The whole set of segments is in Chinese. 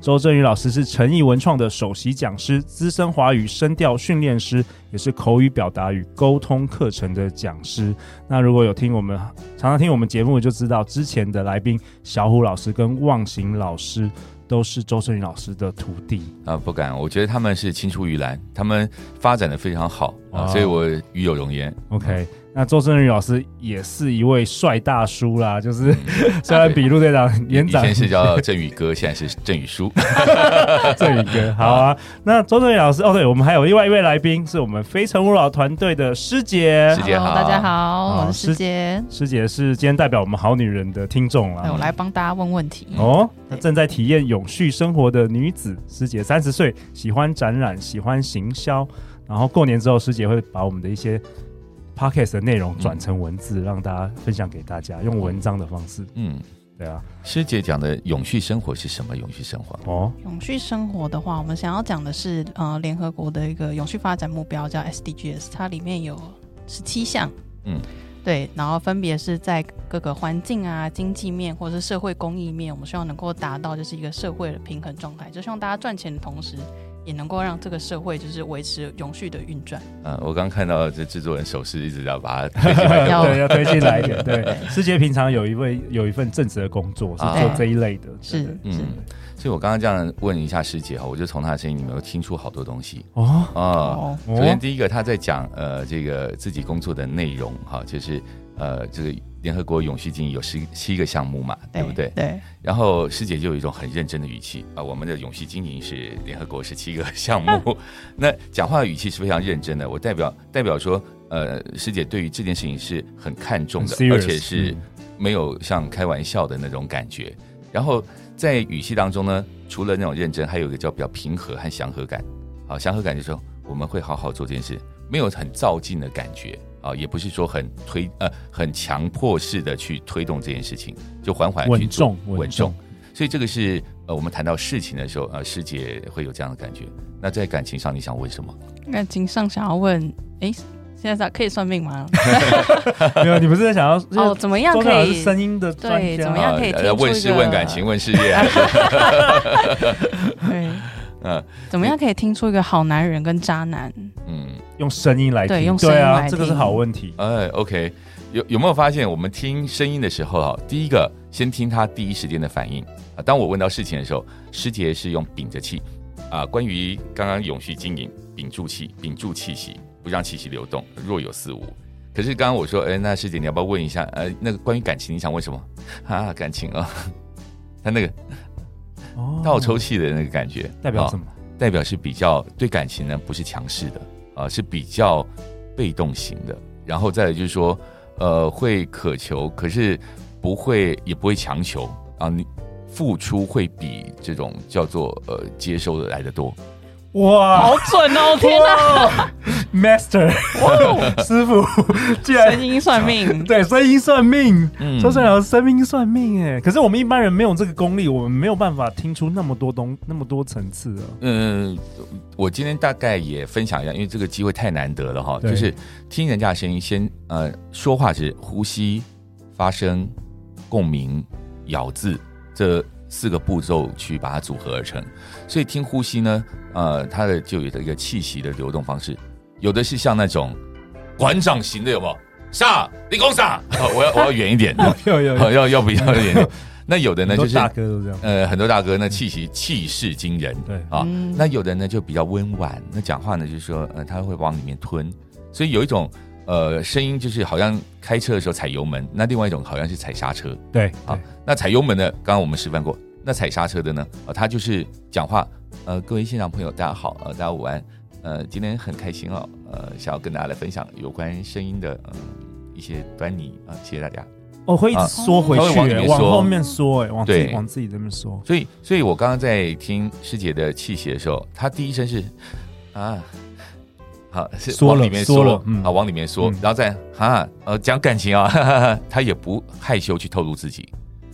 周正宇老师是诚毅文创的首席讲师、资深华语声调训练师，也是口语表达与沟通课程的讲师。那如果有听我们常常听我们节目，就知道之前的来宾小虎老师跟忘形老师都是周正宇老师的徒弟啊。不敢，我觉得他们是青出于蓝，他们发展的非常好啊，所以我与有荣焉。OK。那周正宇老师也是一位帅大叔啦，就是 虽然比陆队长年长，以前是叫 振宇哥，现在是振宇叔。震宇哥，好啊。那周正宇老师，哦，对，我们还有另外一位来宾，是我们非诚勿扰团队的师姐。师姐好，大家好，我是师姐。师姐是今天代表我们好女人的听众啦，我来帮大家问问题。哦，那正在体验永续生活的女子师姐，三十岁，喜欢展览，喜欢行销，然后过年之后，师姐会把我们的一些。Podcast 的内容转成文字，嗯，让大家分享给大家，用文章的方式。嗯，对啊。师姐讲的永续生活是什么？永续生活哦，永续生活的话，我们想要讲的是呃，联合国的一个永续发展目标叫 SDGs，它里面有十七项。嗯，对，然后分别是在各个环境啊、经济面或者是社会公益面，我们希望能够达到就是一个社会的平衡状态，就希望大家赚钱的同时。也能够让这个社会就是维持永续的运转。嗯，我刚看到这制作人手势一直要把它 要对要推进来一点。对，师姐平常有一位有一份正职的工作是做这一类的，是嗯，所以我刚刚这样问一下师姐哈，我就从她的声音里面有听出好多东西。哦。哦。首先第一个她在讲呃这个自己工作的内容哈，就是呃这个。联合国永续经营有十七个项目嘛，对不对？对。然后师姐就有一种很认真的语气啊，我们的永续经营是联合国十七个项目，那讲话的语气是非常认真的。我代表代表说，呃，师姐对于这件事情是很看重的，而且是没有像开玩笑的那种感觉。然后在语气当中呢，除了那种认真，还有一个叫比较平和和祥和感。好，祥和感就是说我们会好好做这件事，没有很躁进的感觉。啊，也不是说很推呃很强迫式的去推动这件事情，就缓缓去做，稳重，稳重。所以这个是呃我们谈到事情的时候，呃师姐会有这样的感觉。那在感情上，你想问什么？感情上想要问，哎，现在可以算命吗？没有，你不是在想要哦？怎么样可以声音的对？怎么样可以问事、问感情、问事业？对，嗯，怎么样可以听出一个好男人跟渣男？嗯。用声音来听，对，用声音来听。啊，这个是好问题。哎，OK，有有没有发现，我们听声音的时候啊，第一个先听他第一时间的反应啊。当我问到事情的时候，师姐是用屏着气啊。关于刚刚永续经营，屏住气，屏住气息，不让气息流动，若有似无。可是刚刚我说，哎，那师姐你要不要问一下？呃，那个关于感情，你想问什么？啊，感情啊，他那个倒抽气的那个感觉代表什么？代表是比较对感情呢，不是强势的。啊，是比较被动型的，然后再来就是说，呃，会渴求，可是不会，也不会强求啊。你付出会比这种叫做呃接收的来的多。哇，好准哦！天哪，Master，哇，师傅，竟然。声音算命，对，声音算命，嗯，周震宇老师声音算命，哎，可是我们一般人没有这个功力，我们没有办法听出那么多东那么多层次啊。嗯，我今天大概也分享一下，因为这个机会太难得了哈，就是听人家的声音，先呃说话是呼吸、发声、共鸣、咬字这。四个步骤去把它组合而成，所以听呼吸呢，呃，它的就有的一个气息的流动方式，有的是像那种馆长型的，有没有？上，立功上，我要我要远一点，要要要要比较远一点。那有的呢就是大哥都这样，呃，很多大哥那气息气势惊人，对啊，那有的呢就比较温婉，那讲话呢就是说，呃，他会往里面吞，所以有一种。呃，声音就是好像开车的时候踩油门，那另外一种好像是踩刹车。对啊，那踩油门的，刚刚我们示范过。那踩刹车的呢？啊，他就是讲话。呃，各位现场朋友，大家好，呃，大家午安。呃，今天很开心哦，呃，想要跟大家来分享有关声音的呃一些端倪啊，谢谢大家。我，会一直缩回去，往后面缩，哎，往自往自己这边缩。所以，所以我刚刚在听师姐的气息的时候，她第一声是啊，好是往里面缩了嗯啊，往里面缩，嗯然后再啊呃讲感情啊，哈哈哈，她也不害羞去透露自己，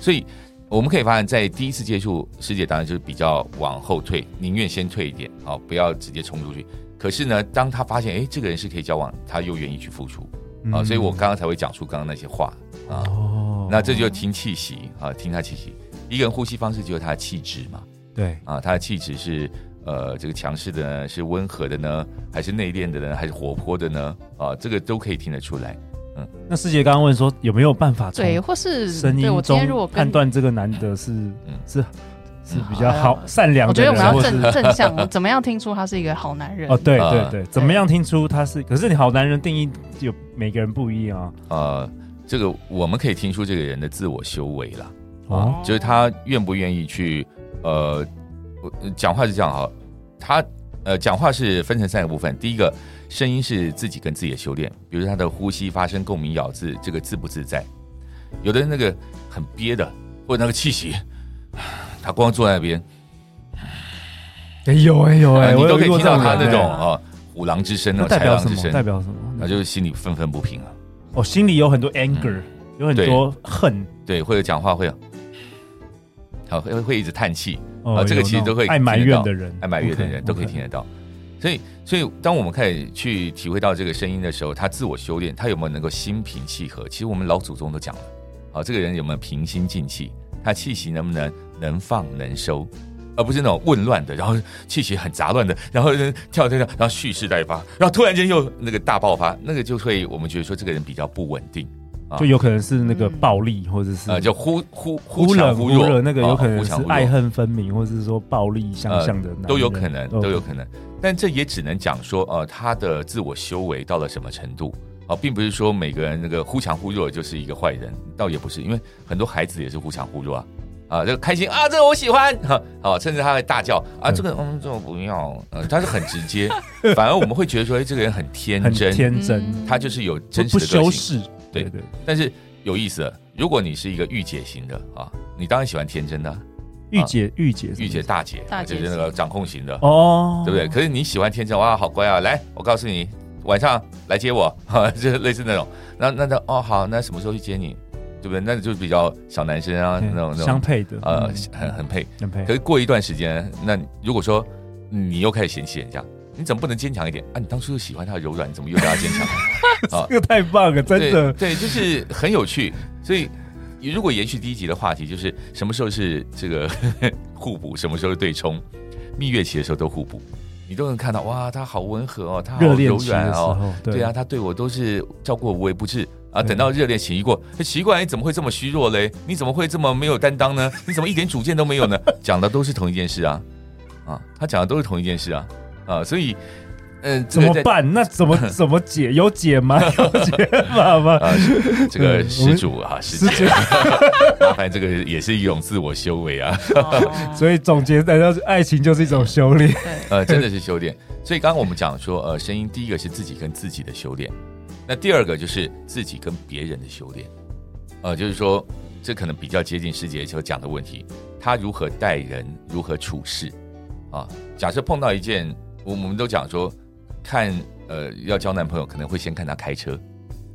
所以我们可以发现，在第一次接触世界，当然就是比较往后退，宁愿先退一点，好，不要直接冲出去。可是呢，当他发现哎，这个人是可以交往，他又愿意去付出啊，所以我刚刚才会讲出刚刚那些话啊。哦，那这就听气息啊，听他气息。一个人呼吸方式就是他的气质嘛，对啊，他的气质是呃这个强势的呢，是温和的呢，还是内敛的呢，还是活泼的呢？啊，这个都可以听得出来。嗯，那师姐刚刚问说有没有办法从对，或是声音对我今天如果中跟判断这个男的是嗯是是比较好善良我觉得我们要或是正正向，怎么样听出他是一个好男人？哦，对啊对对，怎么样听出他是？可是你好男人定义有每个人不一样啊。呃，这个我们可以听出这个人的自我修为了啊，哦就是他愿不愿意去呃，我讲话是这样哈，他呃讲话是分成三个部分，第一个声音是自己跟自己的修炼，比如他的呼吸发生、共鸣、咬字，这个自不自在。有的人那个很憋的，或者那个气息，他光坐在那边，哎有哎有哎，你都可以听到他那种人哎啊虎狼之声，那那种代表什么？豺狼之声，代表什么？那就是心里愤愤不平啊。哦，心里有很多 anger，有很多恨。对，或者讲话会，好会会一直叹气哦啊，这个其实都会爱埋怨的人，爱埋怨的人都可以听得到。所以，所以当我们开始去体会到这个声音的时候，他自我修炼，他有没有能够心平气和？其实我们老祖宗都讲了，啊，这个人有没有平心静气？他气息能不能能放能收，而不是那种混乱的，然后气息很杂乱的，然后跳跳跳，然后蓄势待发，然后突然间又那个大爆发，那个就会我们觉得说这个人比较不稳定。就有可能是那个暴力，或者是呃，就忽忽忽冷忽热，那个有可能是爱恨恨分明，或者是说暴力相向的，都有可能，都有可能。但这也只能讲说，呃，他的自我修为到了什么程度？啊，并不是说每个人那个忽强忽弱就是一个坏人，倒也不是，因为很多孩子也是忽强忽弱啊，啊，这个开心啊，这个我喜欢，哈，啊，甚至他会大叫啊，这个嗯，这个不要，呃，他是很直接，反而我们会觉得说，哎，这个人很天真，天真，他就是有真实的不修饰。对对，但是有意思。如果你是一个御姐型的啊，你当然喜欢天真的。御姐，御姐，御姐大姐，就是那个掌控型的哦，对不对？可是你喜欢天真，哇，好乖啊！来，我告诉你，晚上来接我，哈，就类似那种。那那那哦，好，那什么时候去接你？对不对？那就是比较小男生啊，那种那种相配的，呃，很很配，很配。可是过一段时间，那如果说你又开始嫌弃人家。你怎么不能坚强一点啊？你当初就喜欢他的柔软，你怎么又叫他坚强？啊，这个太棒了，真的对，对，就是很有趣。所以，如果延续第一集的话题，就是什么时候是这个 互补，什么时候是对冲？蜜月期的时候都互补，你都能看到哇，他好温和哦，他好柔软哦，对，对啊，他对我都是照顾无微不至啊。等到热恋期一过，奇怪，你怎么会这么虚弱嘞？你怎么会这么没有担当呢？你怎么一点主见都没有呢？讲的都是同一件事啊，啊，他讲的都是同一件事啊。啊，所以，嗯，怎么办？那怎么 怎么解？有解吗？有解法吗？啊，这个施主啊，施主，麻烦这个也是一种自我修为啊。所以总结来说，爱情就是一种修炼。呃，真的是修炼。所以刚刚我们讲说，呃，声音第一个是自己跟自己的修炼，那第二个就是自己跟别人的修炼。呃，就是说，这可能比较接近师姐所讲的问题，他如何待人，如何处事啊？假设碰到一件。我们都讲说，看呃要交男朋友，可能会先看他开车，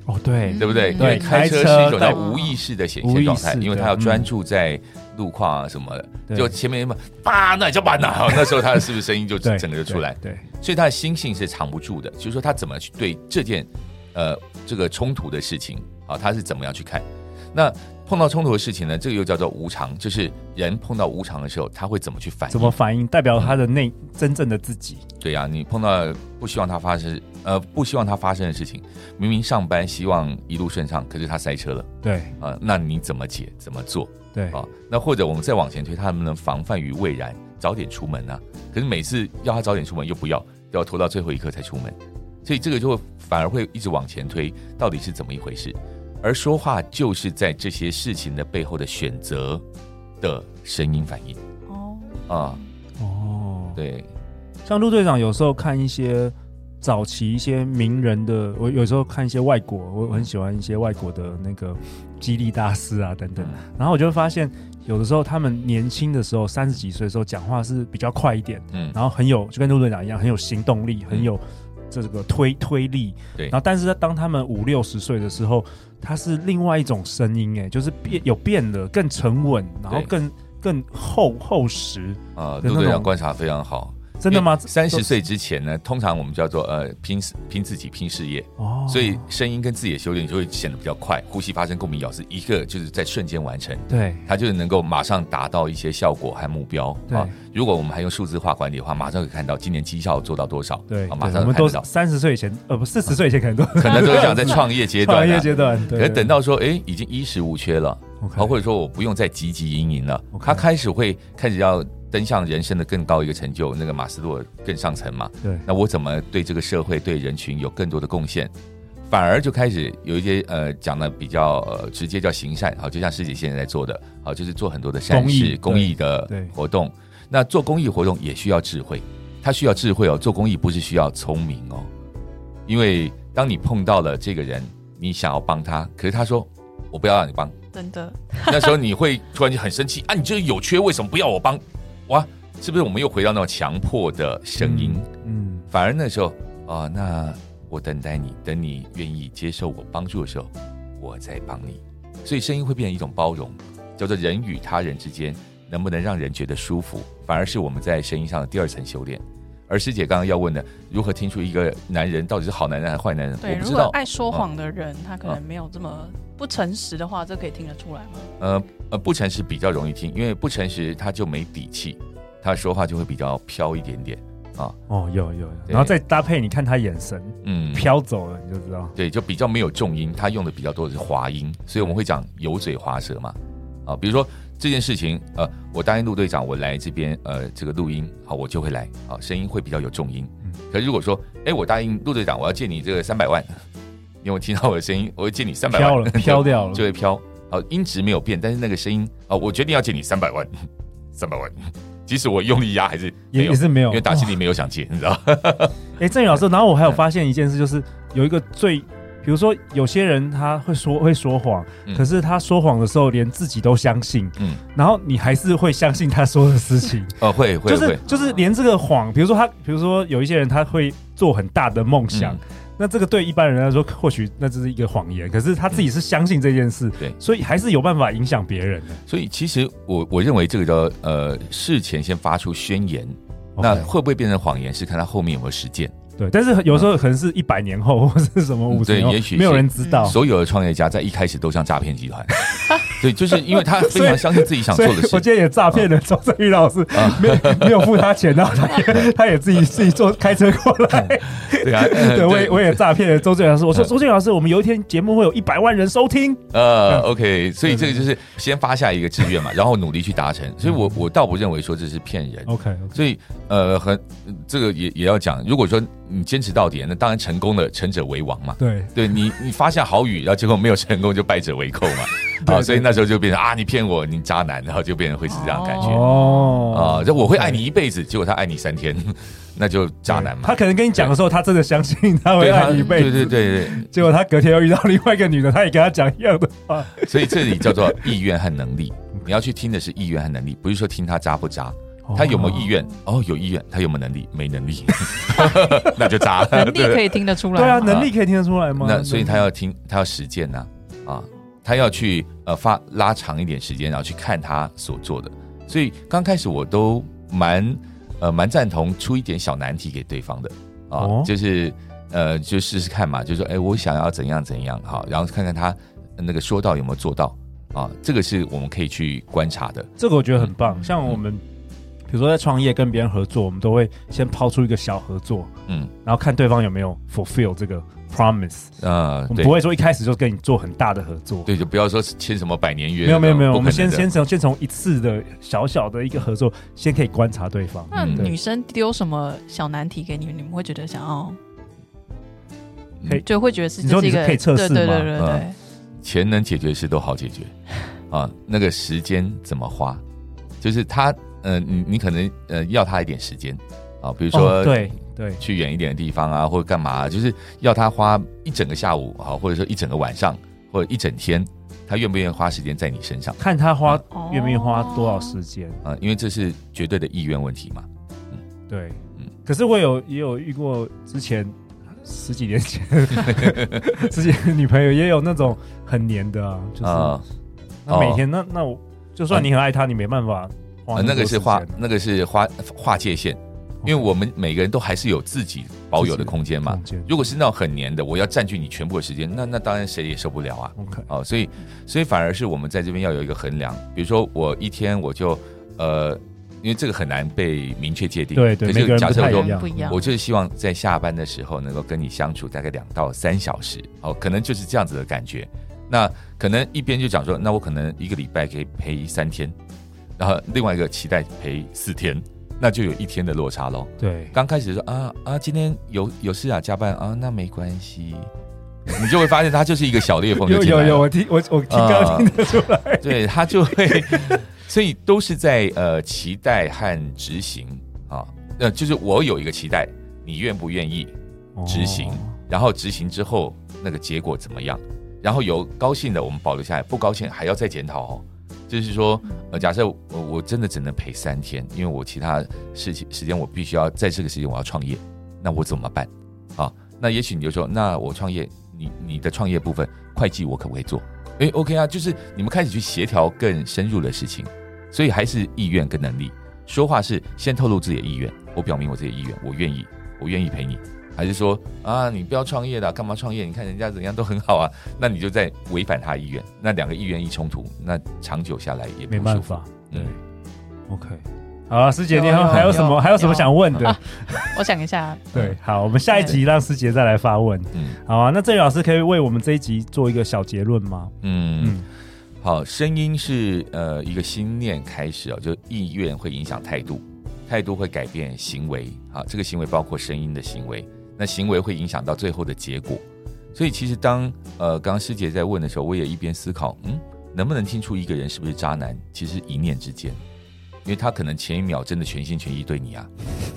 哦对，对不对？因为，开车是一种叫无意识的显现状态，因为他要专注在路况啊什么的，就前面嘛，叭，那叫叭呐，那时候他的是不是声音就整个就出来？对，所以他的心性是藏不住的，就是说他怎么去对这件呃这个冲突的事情啊，他是怎么样去看？那碰到冲突的事情呢，这个又叫做无常，就是人碰到无常的时候，他会怎么去反应？怎么反应？代表他的内、嗯、真正的自己。对呀、啊，你碰到不希望他发生，呃，不希望他发生的事情，明明上班希望一路顺畅，可是他塞车了。对啊、呃，那你怎么解？怎么做？对啊，那或者我们再往前推，他能不能防范于未然，早点出门呢、啊？可是每次要他早点出门又不要，要拖到最后一刻才出门，所以这个就会反而会一直往前推，到底是怎么一回事？而说话就是在这些事情的背后的选择的声音反应。哦。啊。哦，对，像陆队长有时候看一些早期一些名人的，我有时候看一些外国，我很喜欢一些外国的那个激励大师啊等等，然后我就会发现，有的时候他们年轻的时候，三十几岁的时候讲话是比较快一点，嗯，然后很有就跟陆队长一样，很有行动力，很有这个推推力，对，然后但是当他们五六十岁的时候，他是另外一种声音，哎，就是变有变得，更沉稳，然后更更厚厚实啊，陆队长观察非常好。真的吗？三十岁之前呢，通常我们叫做呃拼拼自己拼事业。哦，所以声音跟自己的修炼就会显得比较快，呼吸发生共鸣咬字一个就是在瞬间完成，对，它就是能够马上达到一些效果和目标。啊。如果我们还用数字化管理的话，马上可以看到今年绩效做到多少，对，马上我们都三十岁以前呃不四十岁以前可能都 可能都想在创业阶段，创业阶段，可等到说哎已经衣食无缺了，好或者说我不用再汲汲营营了，他开始会开始要。登上人生的更高一个成就，那个马斯洛更上层嘛？对。那我怎么对这个社会、对人群有更多的贡献？反而就开始有一些呃讲的比较呃直接，叫行善。好，就像师姐现在在做的，好，就是做很多的善事、公益的活动。那做公益活动也需要智慧，他需要智慧哦。做公益不是需要聪明哦，因为当你碰到了这个人，你想要帮他，可是他说我不要让你帮，真的。那时候你会突然就很生气啊！你就是有缺，为什么不要我帮？哇，是不是我们又回到那种强迫的声音？嗯，嗯，反而那时候啊、呃，那我等待你，等你愿意接受我帮助的时候，我再帮你。所以声音会变成一种包容，叫做人与他人之间能不能让人觉得舒服，反而是我们在声音上的第二层修炼。而师姐刚刚要问的，如何听出一个男人到底是好男人还是坏男人？对，我不知道。如果爱说谎的人，嗯、他可能没有这么不诚实的话，这可以听得出来吗？呃。呃，不诚实比较容易听，因为不诚实他就没底气，他说话就会比较飘一点点啊。哦，有有有，然后再搭配你看他眼神，嗯，飘走了你就知道。对，就比较没有重音，他用的比较多的是滑音，所以我们会讲油嘴滑舌嘛。啊，比如说这件事情，呃，我答应陆队长，我来这边，呃，这个录音，好，我就会来，啊，声音会比较有重音。嗯，可是如果说，哎，我答应陆队长，我要借你这个三百万，因为我听到我的声音，我会借你三百万，飘了，飘掉了，就会飘。好，音质没有变，但是那个声音哦，我决定要借你三百万，三百万，即使我用力压还是也也是没有，因为打心里没有想借，你知道？哎，郑宇老师，然后我还有发现一件事，就是有一个最，比如说有些人他会说会说谎，可是他说谎的时候连自己都相信，嗯，然后你还是会相信他说的事情，哦，会会，就是就是连这个谎，比如说他，比如说有一些人他会做很大的梦想。那这个对一般人来说，或许那只是一个谎言，可是他自己是相信这件事，对、嗯，所以还是有办法影响别人的。所以其实我我认为这个叫呃事前先发出宣言那会不会变成谎言，是看他后面有没有实践。对，但是有时候可能是一百年后，或是什么五十年后，也许没有人知道。所有的创业家在一开始都像诈骗集团，对，就是因为他非常相信自己想做的事。我今天也诈骗了周正宇老师，没有没有付他钱，然后他也他也自己自己坐开车过来。对啊，对，我也我也诈骗了周正宇老师。我说周正宇老师，我们有一天节目会有一百万人收听。呃，OK，所以这个就是先发下一个志愿嘛，然后努力去达成。所以我我倒不认为说这是骗人。OK，所以呃，很这个也也要讲，如果说。你坚持到底，那当然成功了，成者为王嘛。对，对你你发下好语，然后结果没有成功，就败者为寇嘛。啊，所以那时候就变成啊，你骗我，你渣男，然后就变成会是这样感觉。哦，啊，就我会爱你一辈子，结果他爱你三天，那就渣男嘛。他可能跟你讲的时候，他真的相信他会爱你一辈子。对对对对，结果他隔天又遇到另外一个女的，他也跟他讲一样的话。所以这里叫做意愿和能力，你要去听的是意愿和能力，不是说听他渣不渣。他有没有意愿？哦，有意愿。他有没有能力？没能力，那就渣。能力可以听得出来。对啊，能力可以听得出来吗？那所以他要听，他要实践呐，啊，他要去呃发拉长一点时间，然后去看他所做的。所以刚开始我都蛮呃蛮赞同出一点小难题给对方的啊，就是呃就试试看嘛，就说哎，我想要怎样怎样哈，然后看看他那个说到有没有做到啊，这个是我们可以去观察的。这个我觉得很棒，像我们。比如说在创业跟别人合作，我们都会先抛出一个小合作，嗯，然后看对方有没有 fulfill 这个 promise 啊，我们不会说一开始就跟你做很大的合作，对，就不要说签什么百年约，没有没有没有，我们先先从先从一次的小小的一个合作，先可以观察对方。那女生丢什么小难题给你们，你们会觉得想要，可以。就会觉得是你说你是可以测试吗？对对对对对，钱能解决的事都好解决。啊，那个时间怎么花，就是他。呃，你你可能呃要他一点时间，啊，比如说对对，去远一点的地方啊，或者干嘛，就是要他花一整个下午啊，或者说一整个晚上，或者一整天，他愿不愿意花时间在你身上？看他花愿不愿意花多少时间啊？因为这是绝对的意愿问题嘛。嗯，对，嗯。可是我有也有遇过之前十几年前 自己女朋友也有那种很黏的啊，就是、呃、那每天、哦、那那我就算你很爱他，你没办法。呃、那个是划，那个是划划界限，因为我们每个人都还是有自己保有的空间嘛。如果是那种很黏的，我要占据你全部的时间，那那当然谁也受不了啊。OK，哦，所以所以反而是我们在这边要有一个衡量，比如说我一天我就呃，因为这个很难被明确界定。对对，每个人不太一样。我就是希望在下班的时候能够跟你相处大概两到三小时，哦，可能就是这样子的感觉。那可能一边就讲说，那我可能一个礼拜可以陪三天。然后另外一个期待陪四天，那就有一天的落差喽。对，刚开始说啊啊，今天有有事啊，加班啊，那没关系，你就会发现它就是一个小裂缝。有有有，我听我我听刚刚听得出来，呃、对他就会，所以都是在呃期待和执行啊，呃就是我有一个期待，你愿不愿意执行？哦、然后执行之后那个结果怎么样？然后有高兴的我们保留下来，不高兴还要再检讨哦。就是说，呃，假设我我真的只能陪三天，因为我其他事情时间我必须要在这个时间我要创业，那我怎么办？啊，那也许你就说，那我创业，你你的创业部分会计我可不可以做？诶，OK 啊，就是你们开始去协调更深入的事情，所以还是意愿跟能力。说话是先透露自己的意愿，我表明我自己的意愿，我愿意，我愿意陪你。还是说啊，你不要创业的，干嘛创业？你看人家怎样都很好啊，那你就在违反他意愿，那两个意愿一冲突，那长久下来也。没办法。对，OK，好了，师姐，你还还有什么还有什么想问的？我想一下。对，好，我们下一集让师姐再来发问。嗯，好啊，那郑宇老师可以为我们这一集做一个小结论吗？嗯嗯，好，声音是呃一个心念开始啊，就意愿会影响态度，态度会改变行为啊，这个行为包括声音的行为。那行为会影响到最后的结果，所以其实当呃刚刚师姐在问的时候，我也一边思考，嗯，能不能听出一个人是不是渣男？其实一念之间，因为他可能前一秒真的全心全意对你啊，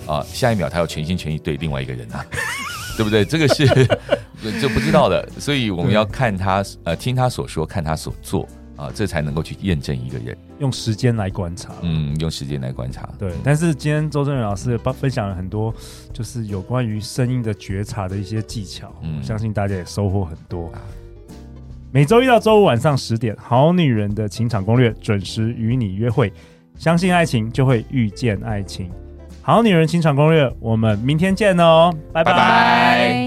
啊，下一秒他要全心全意对另外一个人啊，对不对？这个是 就不知道的，所以我们要看他呃听他所说，看他所做。啊，这才能够去验证一个人，用时间来观察。嗯，用时间来观察。对，但是今天周正宇老师也分享了很多，就是有关于声音的觉察的一些技巧。嗯，相信大家也收获很多。每周一到周五晚上十点，《好女人的情场攻略》准时与你约会。相信爱情，就会遇见爱情。《好女人情场攻略》，我们明天见哦，拜拜。拜拜。